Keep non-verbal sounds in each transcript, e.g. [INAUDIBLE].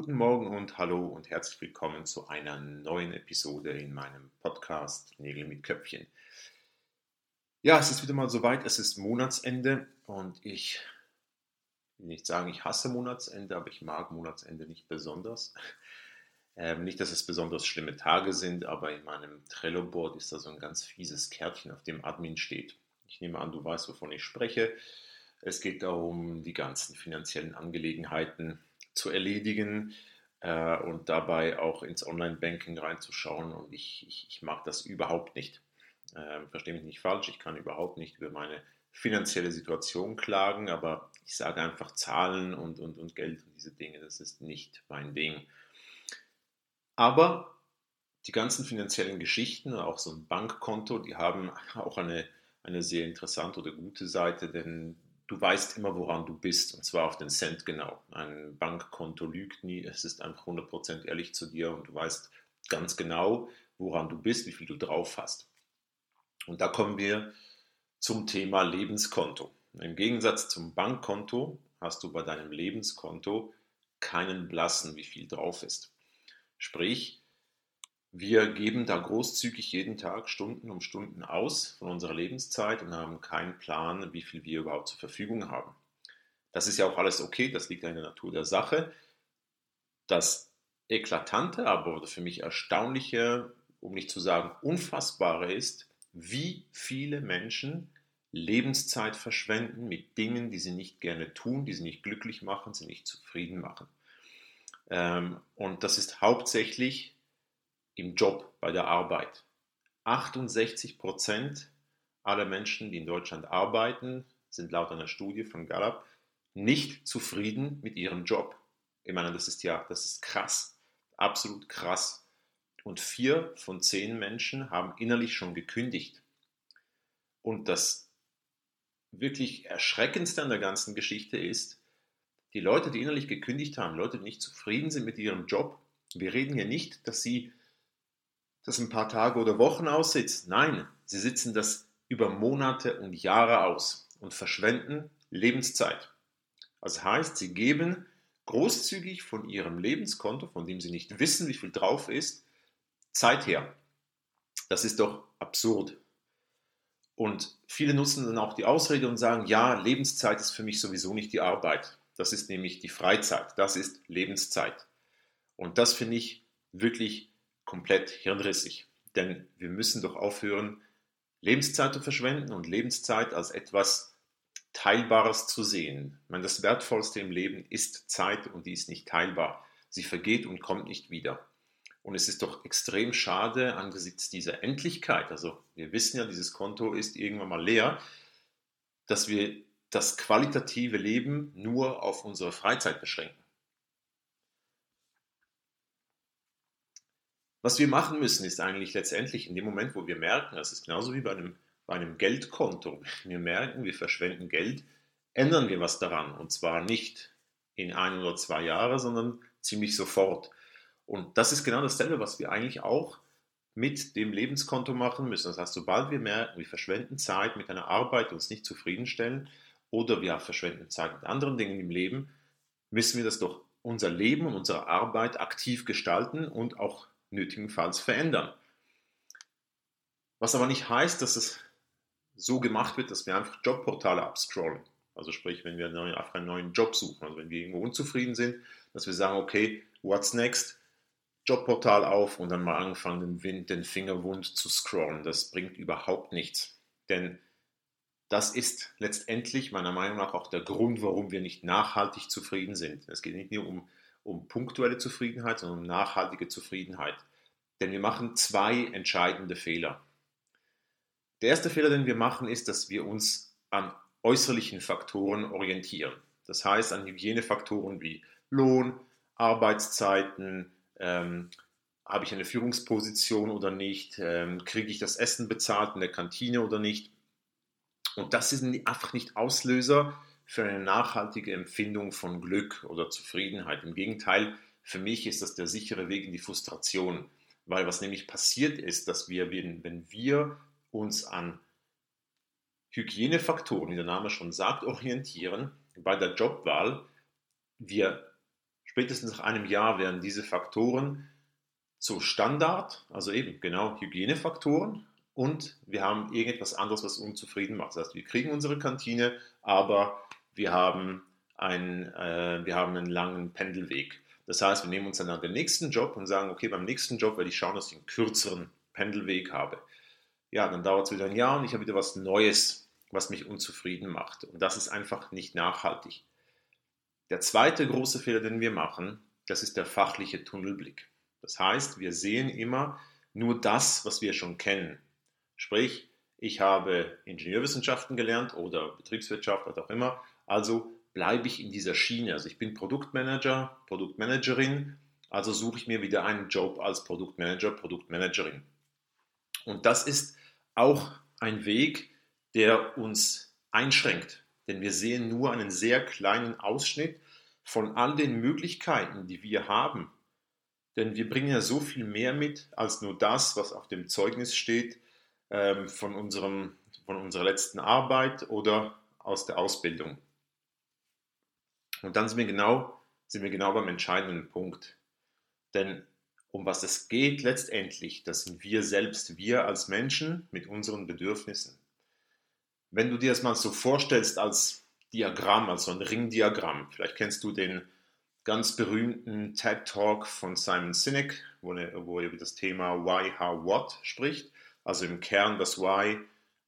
Guten Morgen und hallo und herzlich willkommen zu einer neuen Episode in meinem Podcast Nägel mit Köpfchen. Ja, es ist wieder mal soweit, es ist Monatsende und ich will nicht sagen, ich hasse Monatsende, aber ich mag Monatsende nicht besonders. Ähm, nicht, dass es besonders schlimme Tage sind, aber in meinem Trello-Board ist da so ein ganz fieses Kärtchen, auf dem Admin steht. Ich nehme an, du weißt, wovon ich spreche. Es geht darum, die ganzen finanziellen Angelegenheiten zu erledigen äh, und dabei auch ins Online-Banking reinzuschauen. Und ich, ich, ich, mag das überhaupt nicht. Äh, Verstehe mich nicht falsch, ich kann überhaupt nicht über meine finanzielle Situation klagen, aber ich sage einfach Zahlen und, und, und Geld und diese Dinge, das ist nicht mein Ding. Aber die ganzen finanziellen Geschichten, auch so ein Bankkonto, die haben auch eine, eine sehr interessante oder gute Seite, denn du weißt immer, woran du bist, und zwar auf den Cent genau. Ein Bankkonto lügt nie, es ist einfach 100% ehrlich zu dir und du weißt ganz genau, woran du bist, wie viel du drauf hast. Und da kommen wir zum Thema Lebenskonto. Im Gegensatz zum Bankkonto hast du bei deinem Lebenskonto keinen Blassen, wie viel drauf ist. Sprich, wir geben da großzügig jeden Tag Stunden um Stunden aus von unserer Lebenszeit und haben keinen Plan, wie viel wir überhaupt zur Verfügung haben. Das ist ja auch alles okay, das liegt in der Natur der Sache. Das eklatante, aber für mich erstaunliche, um nicht zu sagen unfassbare ist, wie viele Menschen Lebenszeit verschwenden mit Dingen, die sie nicht gerne tun, die sie nicht glücklich machen, sie nicht zufrieden machen. Ähm, und das ist hauptsächlich im Job, bei der Arbeit. 68 Prozent aller Menschen, die in Deutschland arbeiten, sind laut einer Studie von Gallup nicht zufrieden mit ihrem Job. Ich meine, das ist ja, das ist krass, absolut krass. Und vier von zehn Menschen haben innerlich schon gekündigt. Und das wirklich Erschreckendste an der ganzen Geschichte ist, die Leute, die innerlich gekündigt haben, Leute, die nicht zufrieden sind mit ihrem Job, wir reden hier nicht, dass sie das ein paar Tage oder Wochen aussitzen. Nein, sie sitzen das über Monate und Jahre aus und verschwenden Lebenszeit. Das heißt, sie geben großzügig von ihrem Lebenskonto, von dem sie nicht wissen, wie viel drauf ist, Zeit her. Das ist doch absurd. Und viele nutzen dann auch die Ausrede und sagen, ja, Lebenszeit ist für mich sowieso nicht die Arbeit. Das ist nämlich die Freizeit. Das ist Lebenszeit. Und das finde ich wirklich komplett hirnrissig. Denn wir müssen doch aufhören, Lebenszeit zu verschwenden und Lebenszeit als etwas Teilbares zu sehen. Ich meine, das Wertvollste im Leben ist Zeit und die ist nicht teilbar. Sie vergeht und kommt nicht wieder. Und es ist doch extrem schade angesichts dieser Endlichkeit, also wir wissen ja, dieses Konto ist irgendwann mal leer, dass wir das qualitative Leben nur auf unsere Freizeit beschränken. Was wir machen müssen, ist eigentlich letztendlich in dem Moment, wo wir merken, das ist genauso wie bei einem, bei einem Geldkonto, wir merken, wir verschwenden Geld, ändern wir was daran. Und zwar nicht in ein oder zwei Jahre, sondern ziemlich sofort. Und das ist genau dasselbe, was wir eigentlich auch mit dem Lebenskonto machen müssen. Das heißt, sobald wir merken, wir verschwenden Zeit mit einer Arbeit, die uns nicht zufriedenstellen, oder wir verschwenden Zeit mit anderen Dingen im Leben, müssen wir das doch unser Leben und unsere Arbeit aktiv gestalten und auch nötigenfalls verändern. Was aber nicht heißt, dass es so gemacht wird, dass wir einfach Jobportale abscrollen. Also sprich, wenn wir einfach einen neuen Job suchen, also wenn wir irgendwo unzufrieden sind, dass wir sagen, okay, what's next? Jobportal auf und dann mal anfangen, den, Wind, den Finger wund zu scrollen. Das bringt überhaupt nichts. Denn das ist letztendlich meiner Meinung nach auch der Grund, warum wir nicht nachhaltig zufrieden sind. Es geht nicht nur um um punktuelle Zufriedenheit, sondern um nachhaltige Zufriedenheit. Denn wir machen zwei entscheidende Fehler. Der erste Fehler, den wir machen, ist, dass wir uns an äußerlichen Faktoren orientieren. Das heißt an Hygienefaktoren wie Lohn, Arbeitszeiten, ähm, habe ich eine Führungsposition oder nicht, ähm, kriege ich das Essen bezahlt in der Kantine oder nicht. Und das sind einfach nicht Auslöser für eine nachhaltige Empfindung von Glück oder Zufriedenheit. Im Gegenteil, für mich ist das der sichere Weg in die Frustration. Weil was nämlich passiert ist, dass wir, wenn wir uns an Hygienefaktoren, wie der Name schon sagt, orientieren, bei der Jobwahl, wir spätestens nach einem Jahr werden diese Faktoren zu Standard, also eben genau Hygienefaktoren und wir haben irgendetwas anderes, was unzufrieden macht. Das heißt, wir kriegen unsere Kantine, aber wir haben, ein, äh, wir haben einen langen Pendelweg. Das heißt, wir nehmen uns dann den nächsten Job und sagen, okay, beim nächsten Job werde ich schauen, dass ich einen kürzeren Pendelweg habe. Ja, dann dauert es wieder ein Jahr und ich habe wieder was Neues, was mich unzufrieden macht. Und das ist einfach nicht nachhaltig. Der zweite große Fehler, den wir machen, das ist der fachliche Tunnelblick. Das heißt, wir sehen immer nur das, was wir schon kennen. Sprich, ich habe Ingenieurwissenschaften gelernt oder Betriebswirtschaft, was auch immer. Also bleibe ich in dieser Schiene. Also ich bin Produktmanager, Produktmanagerin, also suche ich mir wieder einen Job als Produktmanager, Produktmanagerin. Und das ist auch ein Weg, der uns einschränkt, denn wir sehen nur einen sehr kleinen Ausschnitt von all den Möglichkeiten, die wir haben. Denn wir bringen ja so viel mehr mit als nur das, was auf dem Zeugnis steht ähm, von, unserem, von unserer letzten Arbeit oder aus der Ausbildung. Und dann sind wir genau, sind wir genau beim entscheidenden Punkt. Denn um was es geht letztendlich, das sind wir selbst, wir als Menschen mit unseren Bedürfnissen. Wenn du dir das mal so vorstellst als Diagramm, als so ein Ringdiagramm, vielleicht kennst du den ganz berühmten TED Talk von Simon Sinek, wo er, wo er über das Thema Why, How, What spricht. Also im Kern das Why,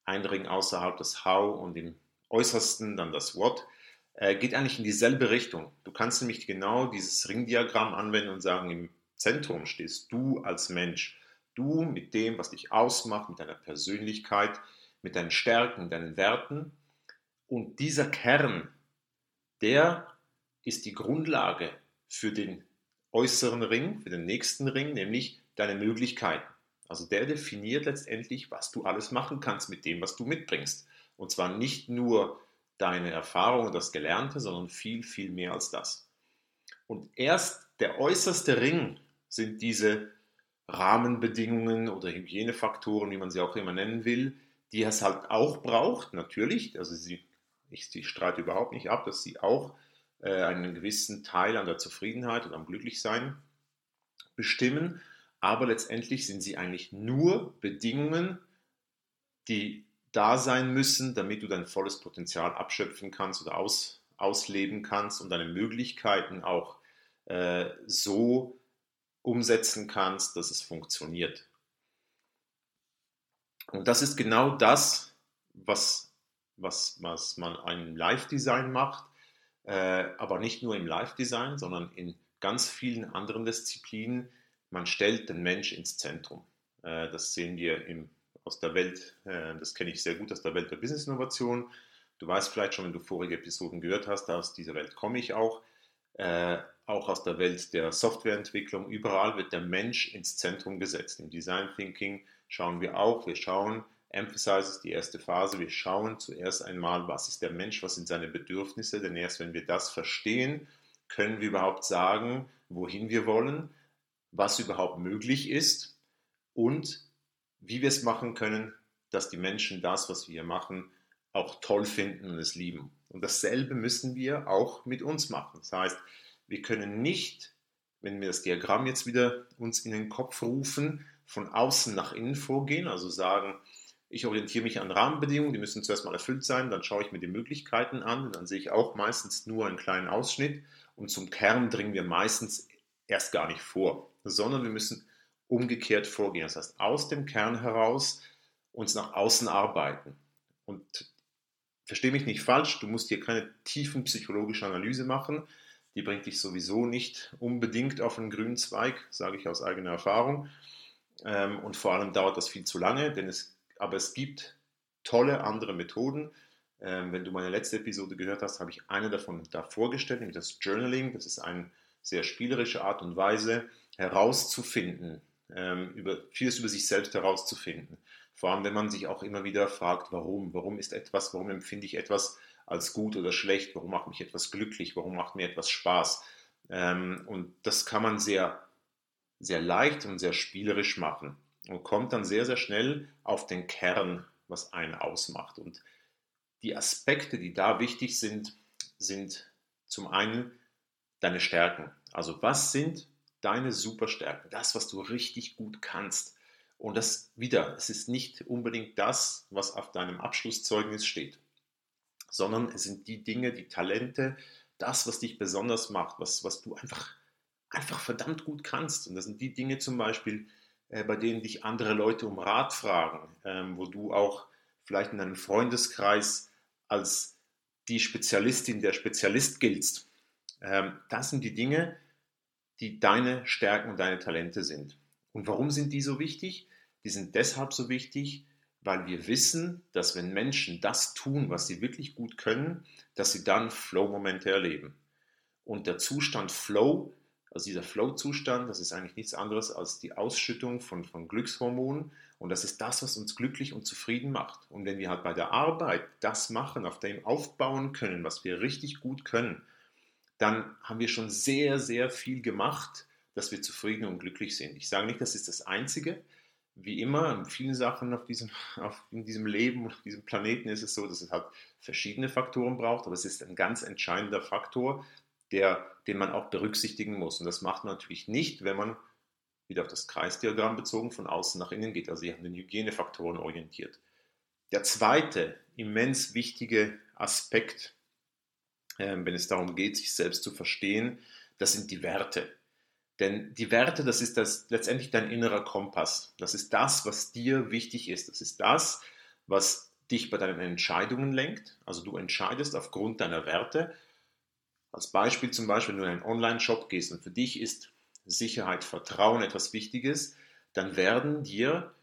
ein Ring außerhalb das How und im äußersten dann das What geht eigentlich in dieselbe Richtung. Du kannst nämlich genau dieses Ringdiagramm anwenden und sagen, im Zentrum stehst du als Mensch. Du mit dem, was dich ausmacht, mit deiner Persönlichkeit, mit deinen Stärken, deinen Werten. Und dieser Kern, der ist die Grundlage für den äußeren Ring, für den nächsten Ring, nämlich deine Möglichkeiten. Also der definiert letztendlich, was du alles machen kannst mit dem, was du mitbringst. Und zwar nicht nur deine Erfahrung und das Gelernte, sondern viel, viel mehr als das. Und erst der äußerste Ring sind diese Rahmenbedingungen oder Hygienefaktoren, wie man sie auch immer nennen will, die es halt auch braucht, natürlich. Also sie, ich, ich streite überhaupt nicht ab, dass sie auch äh, einen gewissen Teil an der Zufriedenheit und am Glücklichsein bestimmen. Aber letztendlich sind sie eigentlich nur Bedingungen, die da sein müssen, damit du dein volles Potenzial abschöpfen kannst oder aus, ausleben kannst und deine Möglichkeiten auch äh, so umsetzen kannst, dass es funktioniert. Und das ist genau das, was, was, was man im Live-Design macht, äh, aber nicht nur im Live-Design, sondern in ganz vielen anderen Disziplinen. Man stellt den Mensch ins Zentrum. Äh, das sehen wir im aus der Welt, äh, das kenne ich sehr gut aus der Welt der Business Innovation. Du weißt vielleicht schon, wenn du vorige Episoden gehört hast, aus dieser Welt komme ich auch. Äh, auch aus der Welt der Softwareentwicklung. Überall wird der Mensch ins Zentrum gesetzt. Im Design Thinking schauen wir auch, wir schauen, Emphasize ist die erste Phase, wir schauen zuerst einmal, was ist der Mensch, was sind seine Bedürfnisse, denn erst wenn wir das verstehen, können wir überhaupt sagen, wohin wir wollen, was überhaupt möglich ist und wie wir es machen können, dass die Menschen das, was wir machen, auch toll finden und es lieben. Und dasselbe müssen wir auch mit uns machen. Das heißt, wir können nicht, wenn wir das Diagramm jetzt wieder uns in den Kopf rufen, von außen nach innen vorgehen, also sagen, ich orientiere mich an Rahmenbedingungen, die müssen zuerst mal erfüllt sein, dann schaue ich mir die Möglichkeiten an, dann sehe ich auch meistens nur einen kleinen Ausschnitt und zum Kern dringen wir meistens erst gar nicht vor, sondern wir müssen umgekehrt vorgehen. Das heißt, aus dem Kern heraus uns nach außen arbeiten. Und verstehe mich nicht falsch, du musst hier keine tiefen psychologische Analyse machen. Die bringt dich sowieso nicht unbedingt auf einen grünen Zweig, sage ich aus eigener Erfahrung. Ähm, und vor allem dauert das viel zu lange, denn es, aber es gibt tolle andere Methoden. Ähm, wenn du meine letzte Episode gehört hast, habe ich eine davon da vorgestellt, nämlich das Journaling. Das ist eine sehr spielerische Art und Weise, herauszufinden, ähm, über, vieles über sich selbst herauszufinden. Vor allem, wenn man sich auch immer wieder fragt, warum, warum ist etwas, warum empfinde ich etwas als gut oder schlecht, warum macht mich etwas glücklich, warum macht mir etwas Spaß. Ähm, und das kann man sehr, sehr leicht und sehr spielerisch machen und kommt dann sehr, sehr schnell auf den Kern, was einen ausmacht. Und die Aspekte, die da wichtig sind, sind zum einen deine Stärken. Also was sind deine Superstärken? Das, was du richtig gut kannst. Und das wieder, es ist nicht unbedingt das, was auf deinem Abschlusszeugnis steht, sondern es sind die Dinge, die Talente, das, was dich besonders macht, was, was du einfach, einfach verdammt gut kannst. Und das sind die Dinge zum Beispiel, äh, bei denen dich andere Leute um Rat fragen, ähm, wo du auch vielleicht in einem Freundeskreis als die Spezialistin, der Spezialist giltst. Ähm, das sind die Dinge, die deine Stärken und deine Talente sind. Und warum sind die so wichtig? Die sind deshalb so wichtig, weil wir wissen, dass wenn Menschen das tun, was sie wirklich gut können, dass sie dann Flow-Momente erleben. Und der Zustand Flow, also dieser Flow-Zustand, das ist eigentlich nichts anderes als die Ausschüttung von, von Glückshormonen. Und das ist das, was uns glücklich und zufrieden macht. Und wenn wir halt bei der Arbeit das machen, auf dem aufbauen können, was wir richtig gut können, dann haben wir schon sehr, sehr viel gemacht, dass wir zufrieden und glücklich sind. Ich sage nicht, das ist das Einzige, wie immer, in vielen Sachen auf diesem, [LAUGHS] auf, in diesem Leben, auf diesem Planeten ist es so, dass es halt verschiedene Faktoren braucht, aber es ist ein ganz entscheidender Faktor, der, den man auch berücksichtigen muss. Und das macht man natürlich nicht, wenn man wieder auf das Kreisdiagramm bezogen von außen nach innen geht, also an den Hygienefaktoren orientiert. Der zweite immens wichtige Aspekt, wenn es darum geht, sich selbst zu verstehen, das sind die Werte. Denn die Werte, das ist das, letztendlich dein innerer Kompass. Das ist das, was dir wichtig ist. Das ist das, was dich bei deinen Entscheidungen lenkt. Also du entscheidest aufgrund deiner Werte. Als Beispiel zum Beispiel, wenn du in einen Online-Shop gehst und für dich ist Sicherheit, Vertrauen etwas Wichtiges, dann werden dir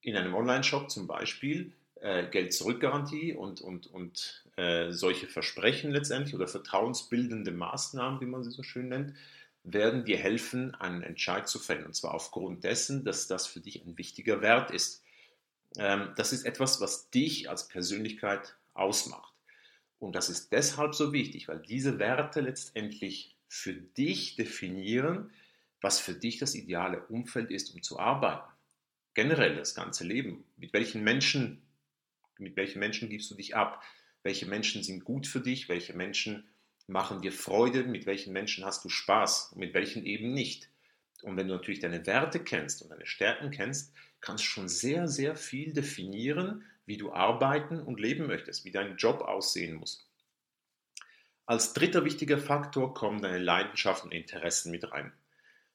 in einem Online-Shop zum Beispiel äh, Geld-Zurück-Garantie und, und, und äh, solche Versprechen letztendlich oder vertrauensbildende Maßnahmen, wie man sie so schön nennt, werden dir helfen, einen Entscheid zu fällen. Und zwar aufgrund dessen, dass das für dich ein wichtiger Wert ist. Ähm, das ist etwas, was dich als Persönlichkeit ausmacht. Und das ist deshalb so wichtig, weil diese Werte letztendlich für dich definieren, was für dich das ideale Umfeld ist, um zu arbeiten. Generell das ganze Leben. Mit welchen Menschen, mit welchen Menschen gibst du dich ab? Welche Menschen sind gut für dich? Welche Menschen machen dir Freude, mit welchen Menschen hast du Spaß mit welchen eben nicht. Und wenn du natürlich deine Werte kennst und deine Stärken kennst, kannst du schon sehr, sehr viel definieren, wie du arbeiten und leben möchtest, wie dein Job aussehen muss. Als dritter wichtiger Faktor kommen deine Leidenschaften und Interessen mit rein.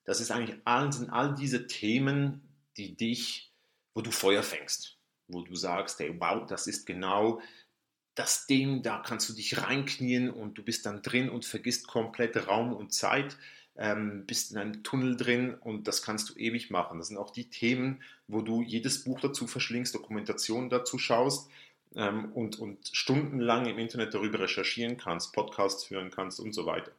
Das ist eigentlich all, sind all diese Themen, die dich, wo du Feuer fängst, wo du sagst, hey, wow, das ist genau das Ding, da kannst du dich reinknien und du bist dann drin und vergisst komplett Raum und Zeit, ähm, bist in einem Tunnel drin und das kannst du ewig machen. Das sind auch die Themen, wo du jedes Buch dazu verschlingst, Dokumentationen dazu schaust ähm, und, und stundenlang im Internet darüber recherchieren kannst, Podcasts hören kannst und so weiter.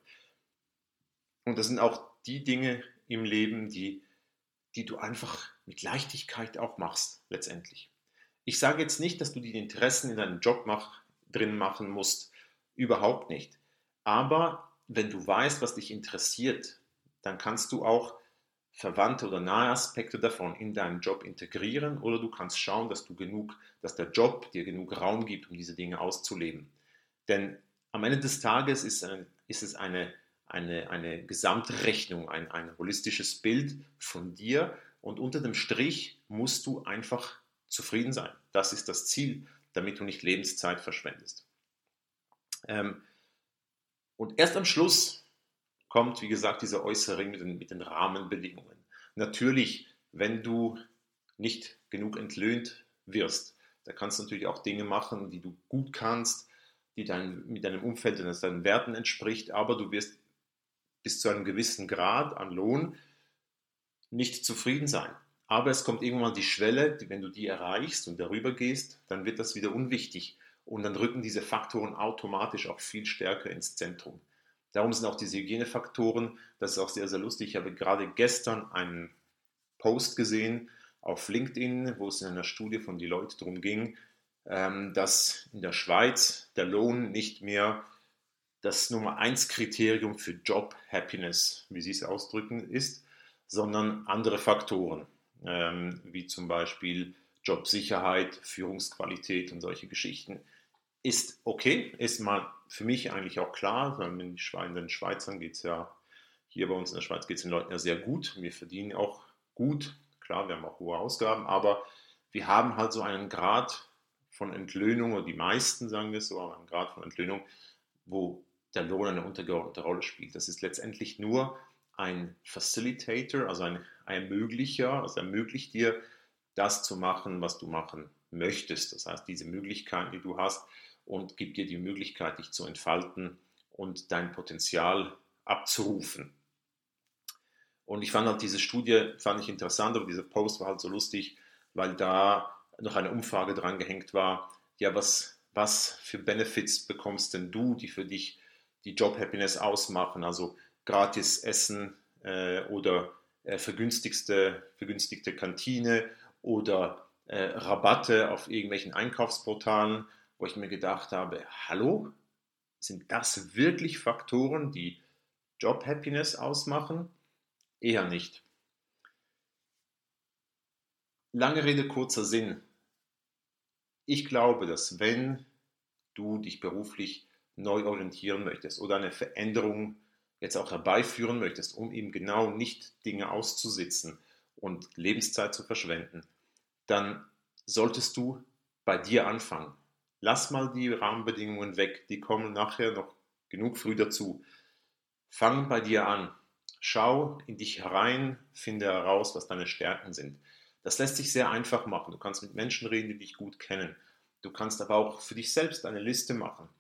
Und das sind auch die Dinge im Leben, die, die du einfach mit Leichtigkeit auch machst, letztendlich. Ich sage jetzt nicht, dass du die Interessen in deinem Job mach, drin machen musst. Überhaupt nicht. Aber wenn du weißt, was dich interessiert, dann kannst du auch verwandte oder nahe Aspekte davon in deinen Job integrieren oder du kannst schauen, dass du genug, dass der Job dir genug Raum gibt, um diese Dinge auszuleben. Denn am Ende des Tages ist, eine, ist es eine, eine, eine Gesamtrechnung, ein, ein holistisches Bild von dir und unter dem Strich musst du einfach zufrieden sein. Das ist das Ziel damit du nicht Lebenszeit verschwendest. Ähm, und erst am Schluss kommt, wie gesagt, dieser äußere mit den, mit den Rahmenbedingungen. Natürlich, wenn du nicht genug entlöhnt wirst, da kannst du natürlich auch Dinge machen, die du gut kannst, die dein, mit deinem Umfeld und deinen Werten entspricht, aber du wirst bis zu einem gewissen Grad an Lohn nicht zufrieden sein. Aber es kommt irgendwann die Schwelle, wenn du die erreichst und darüber gehst, dann wird das wieder unwichtig. Und dann rücken diese Faktoren automatisch auch viel stärker ins Zentrum. Darum sind auch diese Hygienefaktoren, das ist auch sehr, sehr lustig. Ich habe gerade gestern einen Post gesehen auf LinkedIn, wo es in einer Studie von Deloitte darum ging, ähm, dass in der Schweiz der Lohn nicht mehr das Nummer 1 Kriterium für Job Happiness, wie Sie es ausdrücken, ist, sondern andere Faktoren, ähm, wie zum Beispiel Jobsicherheit, Führungsqualität und solche Geschichten. Ist okay, ist mal für mich eigentlich auch klar, weil in den Schweizern geht es ja, hier bei uns in der Schweiz geht es den Leuten ja sehr gut. Wir verdienen auch gut, klar, wir haben auch hohe Ausgaben, aber wir haben halt so einen Grad von Entlöhnung, oder die meisten sagen wir so, einen Grad von Entlöhnung, wo der Lohn eine untergeordnete Rolle spielt. Das ist letztendlich nur ein Facilitator, also ein Ermöglicher, also ermöglicht dir, das zu machen, was du machen möchtest. Das heißt, diese Möglichkeiten, die du hast, und gibt dir die Möglichkeit, dich zu entfalten und dein Potenzial abzurufen. Und ich fand halt diese Studie fand ich interessant, aber dieser Post war halt so lustig, weil da noch eine Umfrage dran gehängt war. Ja, was, was für Benefits bekommst denn du, die für dich die Job Happiness ausmachen? Also gratis Essen äh, oder äh, vergünstigste, vergünstigte Kantine oder äh, Rabatte auf irgendwelchen Einkaufsportalen wo ich mir gedacht habe, hallo, sind das wirklich Faktoren, die Job Happiness ausmachen? Eher nicht. Lange Rede, kurzer Sinn. Ich glaube, dass wenn du dich beruflich neu orientieren möchtest oder eine Veränderung jetzt auch herbeiführen möchtest, um eben genau nicht Dinge auszusitzen und Lebenszeit zu verschwenden, dann solltest du bei dir anfangen lass mal die Rahmenbedingungen weg, die kommen nachher noch genug früh dazu. Fang bei dir an. Schau in dich herein, finde heraus, was deine Stärken sind. Das lässt sich sehr einfach machen. Du kannst mit Menschen reden, die dich gut kennen. Du kannst aber auch für dich selbst eine Liste machen.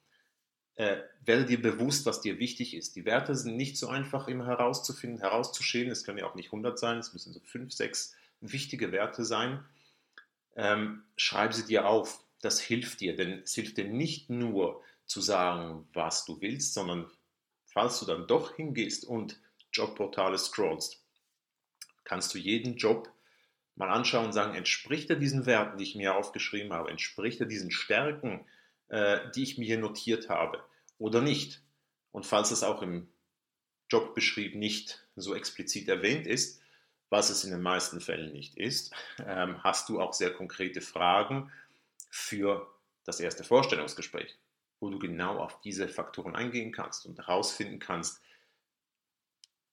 Äh, werde dir bewusst, was dir wichtig ist. Die Werte sind nicht so einfach immer herauszufinden, herauszuschälen. Es können ja auch nicht 100 sein, es müssen so 5, 6 wichtige Werte sein. Ähm, schreib sie dir auf das hilft dir, denn es hilft dir nicht nur zu sagen, was du willst, sondern falls du dann doch hingehst und Jobportale scrollst, kannst du jeden Job mal anschauen und sagen, entspricht er diesen Werten, die ich mir aufgeschrieben habe, entspricht er diesen Stärken, die ich mir hier notiert habe oder nicht. Und falls es auch im Jobbeschrieb nicht so explizit erwähnt ist, was es in den meisten Fällen nicht ist, [LAUGHS] ähm, hast du auch sehr konkrete Fragen für das erste Vorstellungsgespräch, wo du genau auf diese Faktoren eingehen kannst und herausfinden kannst,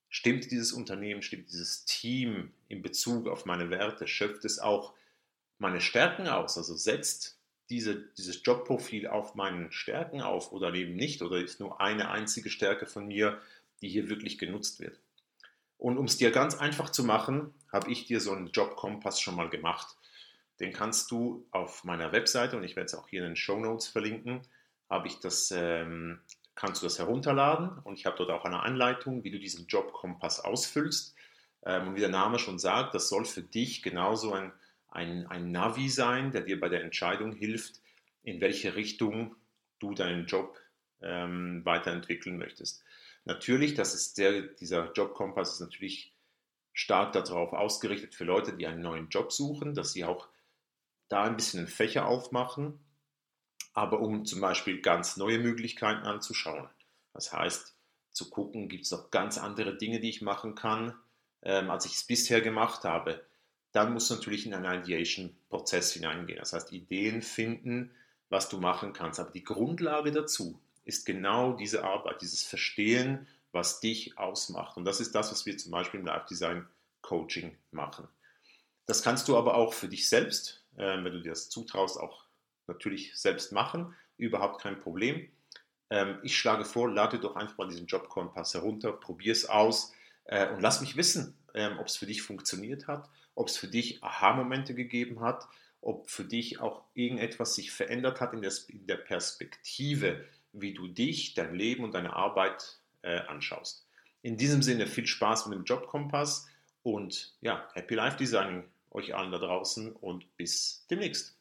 stimmt dieses Unternehmen, stimmt dieses Team in Bezug auf meine Werte, schöpft es auch meine Stärken aus, also setzt diese, dieses Jobprofil auf meinen Stärken auf oder eben nicht oder ist nur eine einzige Stärke von mir, die hier wirklich genutzt wird. Und um es dir ganz einfach zu machen, habe ich dir so einen Jobkompass schon mal gemacht. Den kannst du auf meiner Webseite und ich werde es auch hier in den Show Notes verlinken, habe ich das, ähm, kannst du das herunterladen und ich habe dort auch eine Anleitung, wie du diesen Jobkompass ausfüllst. Ähm, und wie der Name schon sagt, das soll für dich genauso ein, ein, ein Navi sein, der dir bei der Entscheidung hilft, in welche Richtung du deinen Job ähm, weiterentwickeln möchtest. Natürlich, das ist der, dieser Jobkompass ist natürlich stark darauf ausgerichtet für Leute, die einen neuen Job suchen, dass sie auch da ein bisschen Fächer aufmachen, aber um zum Beispiel ganz neue Möglichkeiten anzuschauen. Das heißt, zu gucken, gibt es noch ganz andere Dinge, die ich machen kann, ähm, als ich es bisher gemacht habe. Dann musst du natürlich in einen Ideation-Prozess hineingehen. Das heißt, Ideen finden, was du machen kannst. Aber die Grundlage dazu ist genau diese Arbeit, dieses Verstehen, was dich ausmacht. Und das ist das, was wir zum Beispiel im Live Design Coaching machen. Das kannst du aber auch für dich selbst äh, wenn du dir das zutraust, auch natürlich selbst machen. Überhaupt kein Problem. Ähm, ich schlage vor, lade doch einfach mal diesen Jobkompass herunter, probier es aus äh, und lass mich wissen, ähm, ob es für dich funktioniert hat, ob es für dich Aha-Momente gegeben hat, ob für dich auch irgendetwas sich verändert hat in der, Perspektive, wie du dich, dein Leben und deine Arbeit äh, anschaust. In diesem Sinne viel Spaß mit dem Jobkompass und ja, Happy Life Designing euch allen da draußen und bis demnächst.